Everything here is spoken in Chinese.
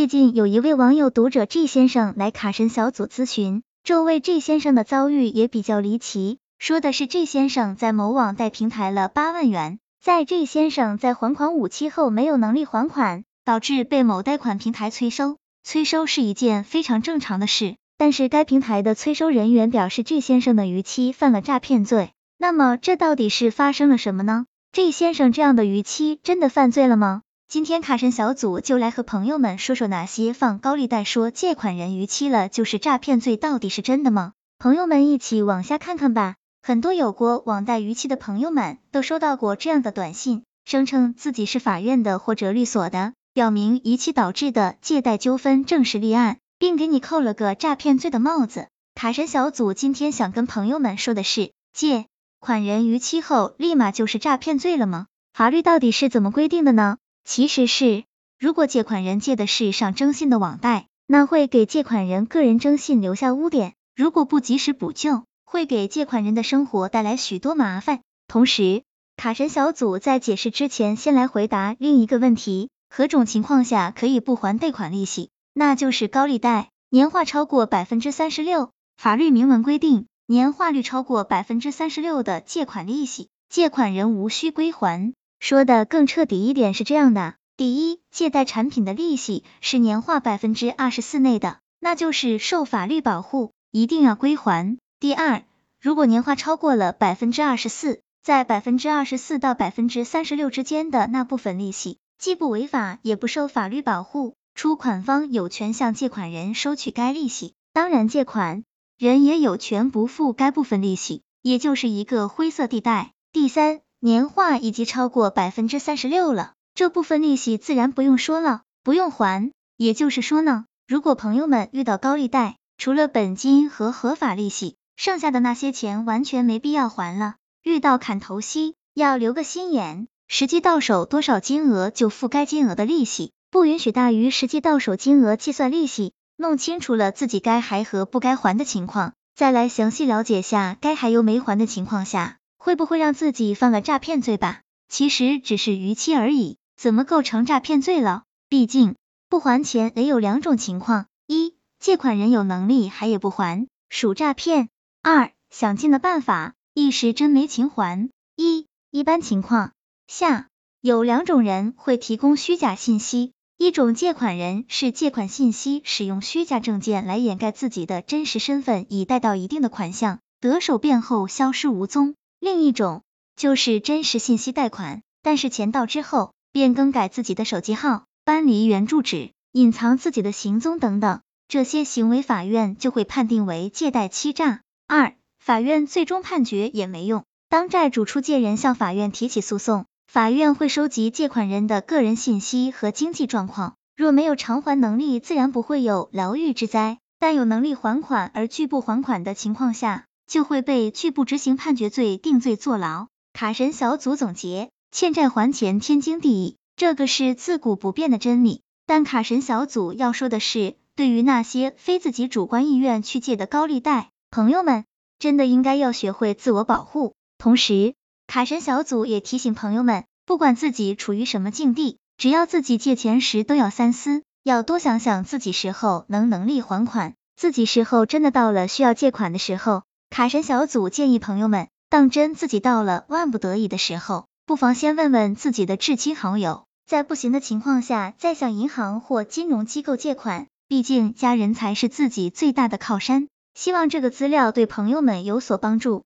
最近有一位网友读者 G 先生来卡神小组咨询，这位 G 先生的遭遇也比较离奇，说的是 G 先生在某网贷平台了八万元，在 G 先生在还款五期后没有能力还款，导致被某贷款平台催收。催收是一件非常正常的事，但是该平台的催收人员表示 G 先生的逾期犯了诈骗罪。那么这到底是发生了什么呢？G 先生这样的逾期真的犯罪了吗？今天卡神小组就来和朋友们说说哪些放高利贷说借款人逾期了就是诈骗罪到底是真的吗？朋友们一起往下看看吧。很多有过网贷逾期的朋友们都收到过这样的短信，声称自己是法院的或者律所的，表明逾期导致的借贷纠纷正式立案，并给你扣了个诈骗罪的帽子。卡神小组今天想跟朋友们说的是，借款人逾期后立马就是诈骗罪了吗？法律到底是怎么规定的呢？其实是，如果借款人借的是上征信的网贷，那会给借款人个人征信留下污点，如果不及时补救，会给借款人的生活带来许多麻烦。同时，卡神小组在解释之前，先来回答另一个问题：何种情况下可以不还贷款利息？那就是高利贷，年化超过百分之三十六，法律明文规定，年化率超过百分之三十六的借款利息，借款人无需归还。说的更彻底一点是这样的：第一，借贷产品的利息是年化百分之二十四内的，那就是受法律保护，一定要归还。第二，如果年化超过了百分之二十四，在百分之二十四到百分之三十六之间的那部分利息，既不违法也不受法律保护，出款方有权向借款人收取该利息，当然借款人也有权不付该部分利息，也就是一个灰色地带。第三。年化已经超过百分之三十六了，这部分利息自然不用说了，不用还。也就是说呢，如果朋友们遇到高利贷，除了本金和合法利息，剩下的那些钱完全没必要还了。遇到砍头息，要留个心眼，实际到手多少金额就付该金额的利息，不允许大于实际到手金额计算利息。弄清楚了自己该还和不该还的情况，再来详细了解下该还又没还的情况下。会不会让自己犯了诈骗罪吧？其实只是逾期而已，怎么构成诈骗罪了？毕竟不还钱得有两种情况：一，借款人有能力还也不还，属诈骗；二，想尽了办法，一时真没情还。一一般情况下，有两种人会提供虚假信息：一种借款人是借款信息使用虚假证件来掩盖自己的真实身份，以贷到一定的款项，得手便后消失无踪。另一种就是真实信息贷款，但是钱到之后便更改自己的手机号、搬离原住址、隐藏自己的行踪等等，这些行为法院就会判定为借贷欺诈。二、法院最终判决也没用，当债主出借人向法院提起诉讼，法院会收集借款人的个人信息和经济状况，若没有偿还能力，自然不会有牢狱之灾，但有能力还款而拒不还款的情况下。就会被拒不执行判决罪定罪坐牢。卡神小组总结：欠债还钱天经地义，这个是自古不变的真理。但卡神小组要说的是，对于那些非自己主观意愿去借的高利贷，朋友们真的应该要学会自我保护。同时，卡神小组也提醒朋友们，不管自己处于什么境地，只要自己借钱时都要三思，要多想想自己时候能能力还款，自己时候真的到了需要借款的时候。卡神小组建议朋友们，当真自己到了万不得已的时候，不妨先问问自己的至亲好友，在不行的情况下，再向银行或金融机构借款，毕竟家人才是自己最大的靠山。希望这个资料对朋友们有所帮助。